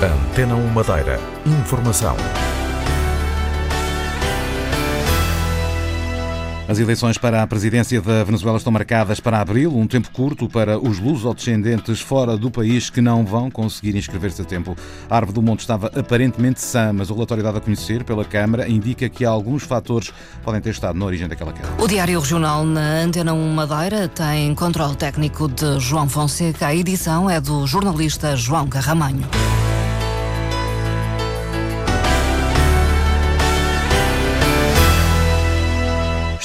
Antena 1 Madeira. Informação. As eleições para a presidência da Venezuela estão marcadas para abril, um tempo curto para os lusodescendentes fora do país que não vão conseguir inscrever-se a tempo. A Árvore do Monte estava aparentemente sã, mas o relatório dado a conhecer pela Câmara indica que alguns fatores podem ter estado na origem daquela queda. O Diário Regional na Antena 1 Madeira tem controle técnico de João Fonseca. A edição é do jornalista João Carramanho.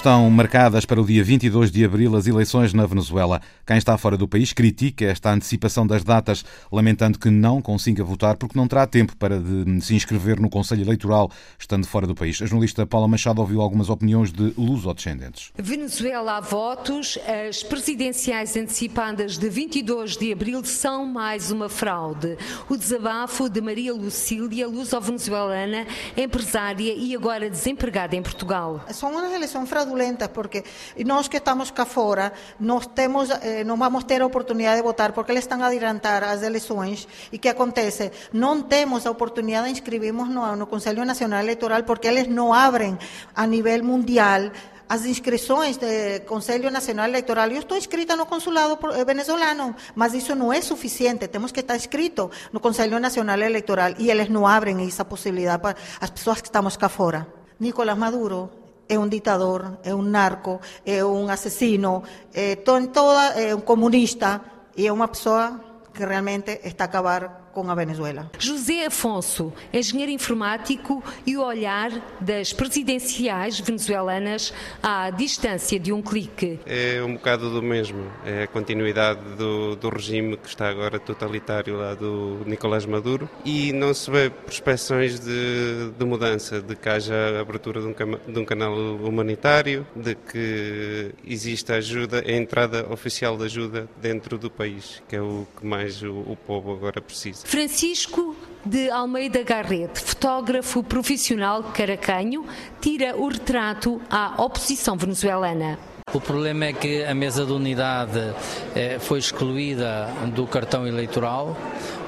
Estão marcadas para o dia 22 de abril as eleições na Venezuela. Quem está fora do país critica esta antecipação das datas, lamentando que não consiga votar porque não terá tempo para se inscrever no Conselho Eleitoral, estando fora do país. A jornalista Paula Machado ouviu algumas opiniões de lusodescendentes. Venezuela há votos. As presidenciais antecipadas de 22 de abril são mais uma fraude. O desabafo de Maria Lucília, luso-venezuelana, empresária e agora desempregada em Portugal. São uma eleição fraudulenta fraudulentas porque nós que estamos cá fora nós temos eh, não vamos ter a oportunidade de votar porque eles estão a adiantar as eleições e que acontece não temos a oportunidade de inscrevermos no, no Conselho Nacional Eleitoral porque eles não abrem a nível mundial as inscrições do Conselho Nacional Eleitoral. Eu estou inscrita no consulado eh, venezuelano, mas isso não é suficiente. Temos que estar inscrito no Conselho Nacional Eleitoral e eles não abrem essa possibilidade para as pessoas que estamos cá fora. Nicolás Maduro é um ditador, é um narco, é um assassino, é, toda, é um comunista e é uma pessoa que realmente está a acabar com a Venezuela. José Afonso, engenheiro informático e o olhar das presidenciais venezuelanas à distância de um clique. É um bocado do mesmo, é a continuidade do, do regime que está agora totalitário lá do Nicolás Maduro e não se vê prospeções de, de mudança, de que haja abertura de um, de um canal humanitário, de que exista ajuda, a entrada oficial de ajuda dentro do país, que é o que mais o, o povo agora precisa. Francisco de Almeida Garrete, fotógrafo profissional caracanho, tira o retrato à oposição venezuelana. O problema é que a mesa de unidade eh, foi excluída do cartão eleitoral,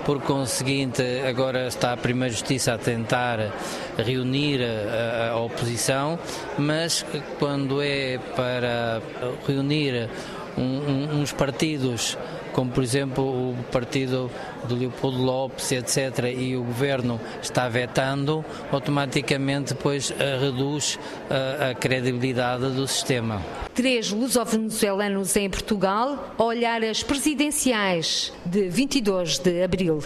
por conseguinte, agora está a Primeira Justiça a tentar reunir a, a oposição, mas quando é para reunir um, um, uns partidos como por exemplo o partido de Leopoldo Lopes, etc., e o governo está vetando, automaticamente depois eh, reduz a, eh, a credibilidade do sistema. Três luso-venezuelanos em Portugal, olhar as presidenciais de 22 de abril.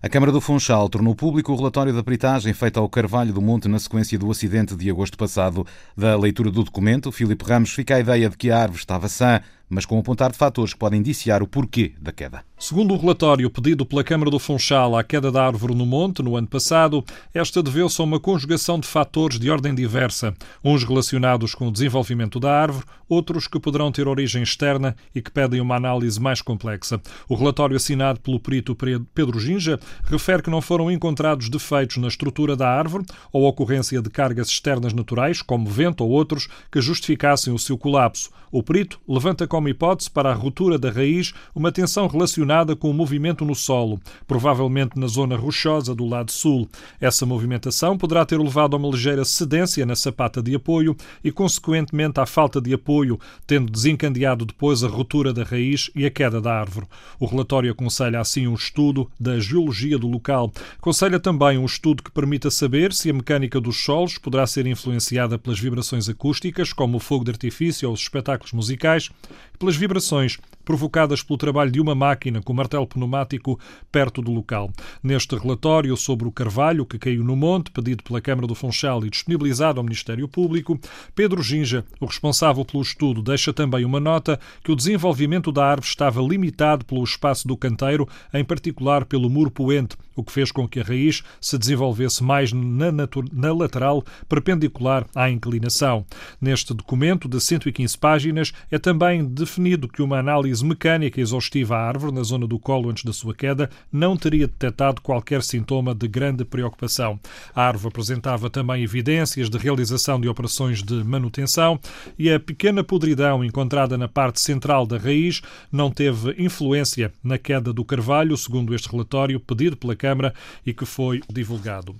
A Câmara do Funchal tornou público o relatório da peritagem feita ao Carvalho do Monte na sequência do acidente de agosto passado. Da leitura do documento, Filipe Ramos fica a ideia de que a árvore estava sã, mas com apontar de fatores que podem indiciar o porquê da queda. Segundo o relatório pedido pela Câmara do Funchal à queda da árvore no monte no ano passado, esta deveu-se a uma conjugação de fatores de ordem diversa, uns relacionados com o desenvolvimento da árvore, outros que poderão ter origem externa e que pedem uma análise mais complexa. O relatório assinado pelo perito Pedro Ginja refere que não foram encontrados defeitos na estrutura da árvore ou ocorrência de cargas externas naturais, como vento ou outros, que justificassem o seu colapso. O perito levanta como hipótese para a ruptura da raiz uma tensão relacionada relacionada com o movimento no solo, provavelmente na zona rochosa do lado sul. Essa movimentação poderá ter levado a uma ligeira cedência na sapata de apoio e, consequentemente, à falta de apoio, tendo desencadeado depois a ruptura da raiz e a queda da árvore. O relatório aconselha assim um estudo da geologia do local. Aconselha também um estudo que permita saber se a mecânica dos solos poderá ser influenciada pelas vibrações acústicas, como o fogo de artifício ou os espetáculos musicais, pelas vibrações provocadas pelo trabalho de uma máquina com martelo pneumático perto do local. Neste relatório sobre o carvalho que caiu no monte, pedido pela Câmara do Funchal e disponibilizado ao Ministério Público, Pedro Ginja, o responsável pelo estudo, deixa também uma nota que o desenvolvimento da árvore estava limitado pelo espaço do canteiro, em particular pelo muro poente, o que fez com que a raiz se desenvolvesse mais na, na lateral, perpendicular à inclinação. Neste documento de 115 páginas é também definido que uma análise mecânica exaustiva à árvore na zona do colo antes da sua queda, não teria detectado qualquer sintoma de grande preocupação. A árvore apresentava também evidências de realização de operações de manutenção e a pequena podridão encontrada na parte central da raiz não teve influência na queda do carvalho, segundo este relatório pedido pela Câmara e que foi divulgado.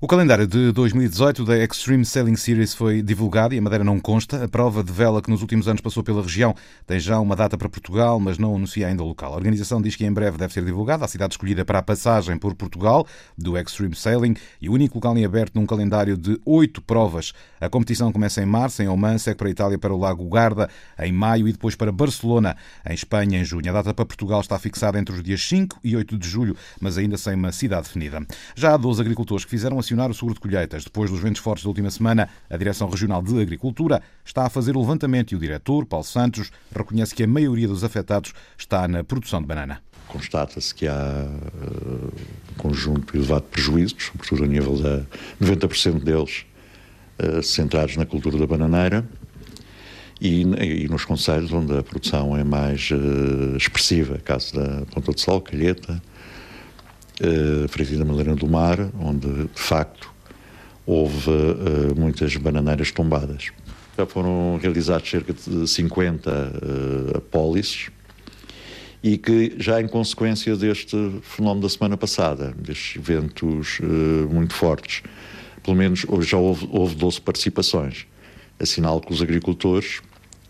O calendário de 2018 da Extreme Sailing Series foi divulgado e a Madeira não consta. A prova de vela que nos últimos anos passou pela região tem já uma data para Portugal, mas não anuncia ainda o local. A organização diz que em breve deve ser divulgada a cidade escolhida para a passagem por Portugal do Extreme Sailing e o único local em aberto num calendário de oito provas. A competição começa em março, em Oman, segue para a Itália para o Lago Garda em maio e depois para Barcelona, em Espanha, em junho. A data para Portugal está fixada entre os dias 5 e 8 de julho, mas ainda sem uma cidade definida. Já há 12 agricultores que fizeram a acionar o seguro de colheitas. Depois dos ventos fortes da última semana, a Direção Regional de Agricultura está a fazer o levantamento e o diretor, Paulo Santos, reconhece que a maioria dos afetados está na produção de banana. Constata-se que há uh, um conjunto elevado de prejuízos, sobretudo a nível da 90% deles uh, centrados na cultura da bananeira e, e, nos conselhos onde a produção é mais uh, expressiva, caso da Ponta de Sol, Calheta, uh, Freguesia da Madeira do Mar, onde de facto houve uh, muitas bananeiras tombadas. Já foram realizados cerca de 50 uh, apólices e que já em consequência deste fenómeno da semana passada, destes ventos uh, muito fortes, pelo menos já houve, houve 12 participações. Assinalo que os agricultores,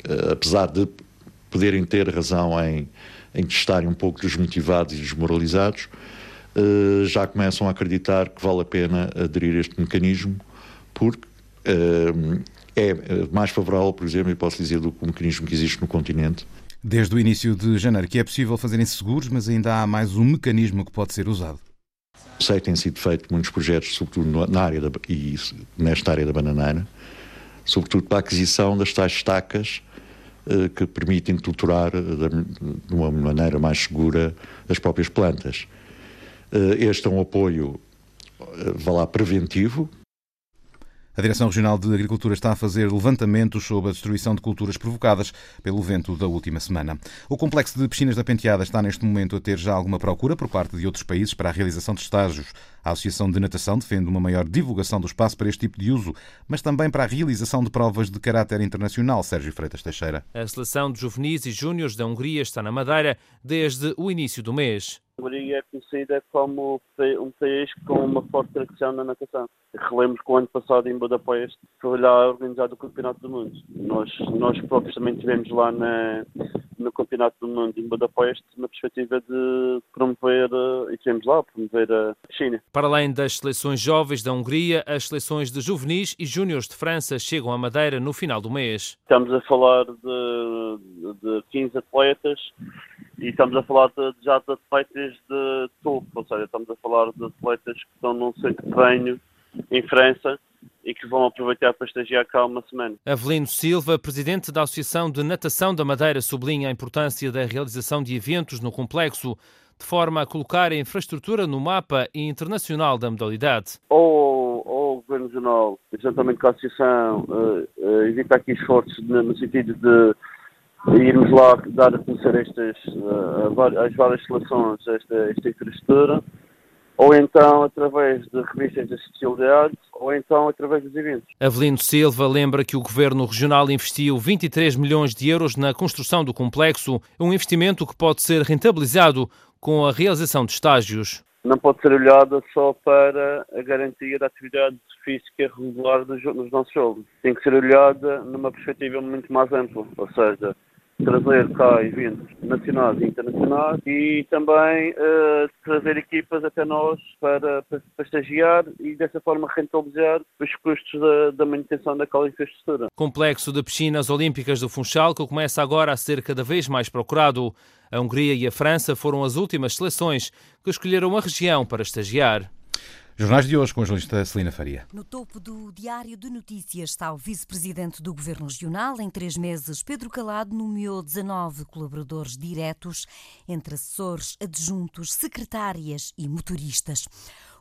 uh, apesar de poderem ter razão em, em estarem um pouco desmotivados e desmoralizados, eh, já começam a acreditar que vale a pena aderir a este mecanismo, porque uh, é mais favorável, por exemplo, e posso dizer, do que o mecanismo que existe no continente. Desde o início de janeiro, que é possível fazerem seguros, mas ainda há mais um mecanismo que pode ser usado. Sei que têm sido feitos muitos projetos, sobretudo na área da, e nesta área da bananeira, sobretudo para a aquisição das tais estacas que permitem tutorar de uma maneira mais segura as próprias plantas. Eh, este é um apoio, eh, vá lá, preventivo, a Direção Regional de Agricultura está a fazer levantamentos sobre a destruição de culturas provocadas pelo vento da última semana. O complexo de piscinas da Penteada está neste momento a ter já alguma procura por parte de outros países para a realização de estágios. A Associação de Natação defende uma maior divulgação do espaço para este tipo de uso, mas também para a realização de provas de caráter internacional. Sérgio Freitas Teixeira. A seleção de juvenis e júniores da Hungria está na Madeira desde o início do mês. A Hungria é conhecida como um país com uma forte tradição na natação. Relembro que o ano passado em Budapeste foi lá organizado o Campeonato do Mundo. Nós, nós próprios também estivemos lá na, no Campeonato do Mundo em Budapeste na perspectiva de promover, e estivemos lá, promover a China. Para além das seleções jovens da Hungria, as seleções de juvenis e júniores de França chegam à Madeira no final do mês. Estamos a falar de, de 15 atletas e estamos a falar de, já de atletas de topo, ou seja, estamos a falar de atletas que estão num centro de treino em França e que vão aproveitar para estagiar cá uma semana. Avelino Silva, presidente da Associação de Natação da Madeira, sublinha a importância da realização de eventos no complexo, de forma a colocar a infraestrutura no mapa internacional da modalidade. Ou, ou o Governo Regional, juntamente com a Associação, uh, uh, evita aqui esforços no, no sentido de irmos lá dar a conhecer estas, uh, as várias seleções, esta, esta infraestrutura, ou então através de revistas de especialidade, ou então através dos eventos. Avelino Silva lembra que o Governo Regional investiu 23 milhões de euros na construção do complexo, um investimento que pode ser rentabilizado com a realização de estágios. Não pode ser olhada só para a garantia da atividade física regular dos, dos nossos jogos. Tem que ser olhada numa perspectiva muito mais ampla, ou seja, trazer cá eventos nacionais e internacionais e também uh, trazer equipas até nós para, para, para, estagiar e dessa forma rentabilizar os custos da, da manutenção daquela infraestrutura. Complexo de piscinas olímpicas do Funchal que começa agora a ser cada vez mais procurado. A Hungria e a França foram as últimas seleções que escolheram a região para estagiar. Jornais de hoje com a jornalista Celina Faria. No topo do Diário de Notícias está o vice-presidente do Governo Regional. Em três meses, Pedro Calado nomeou 19 colaboradores diretos, entre assessores, adjuntos, secretárias e motoristas.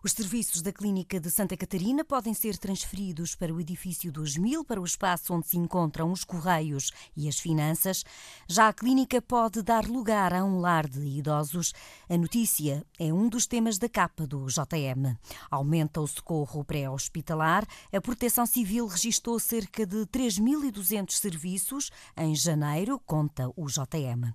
Os serviços da Clínica de Santa Catarina podem ser transferidos para o edifício 2000, para o espaço onde se encontram os correios e as finanças. Já a clínica pode dar lugar a um lar de idosos. A notícia é um dos temas da capa do JM. Aumenta o socorro pré-hospitalar. A Proteção Civil registrou cerca de 3.200 serviços em janeiro, conta o JM.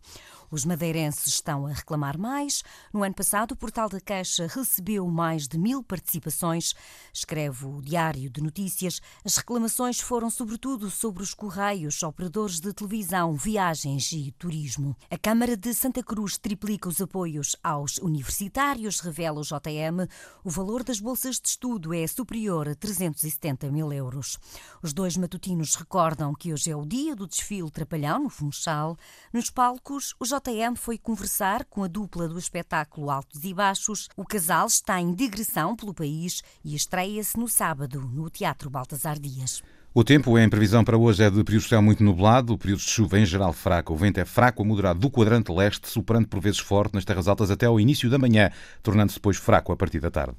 Os madeirenses estão a reclamar mais. No ano passado, o Portal da Caixa recebeu mais de mil participações. Escreve o Diário de Notícias. As reclamações foram sobretudo sobre os correios, operadores de televisão, viagens e turismo. A Câmara de Santa Cruz triplica os apoios aos universitários, revela o JM. O valor das bolsas de estudo é superior a 370 mil euros. Os dois matutinos recordam que hoje é o dia do desfile Trapalhão, no Funchal. Nos palcos, o JM foi conversar com a dupla do espetáculo Altos e Baixos. O casal está em digressão pelo país e estreia-se no sábado no Teatro Baltasar Dias. O tempo em previsão para hoje é de período de céu muito nublado, períodos de chuva em geral fraco. O vento é fraco a moderado do quadrante leste, soprando por vezes forte nas terras altas até ao início da manhã, tornando-se depois fraco a partir da tarde.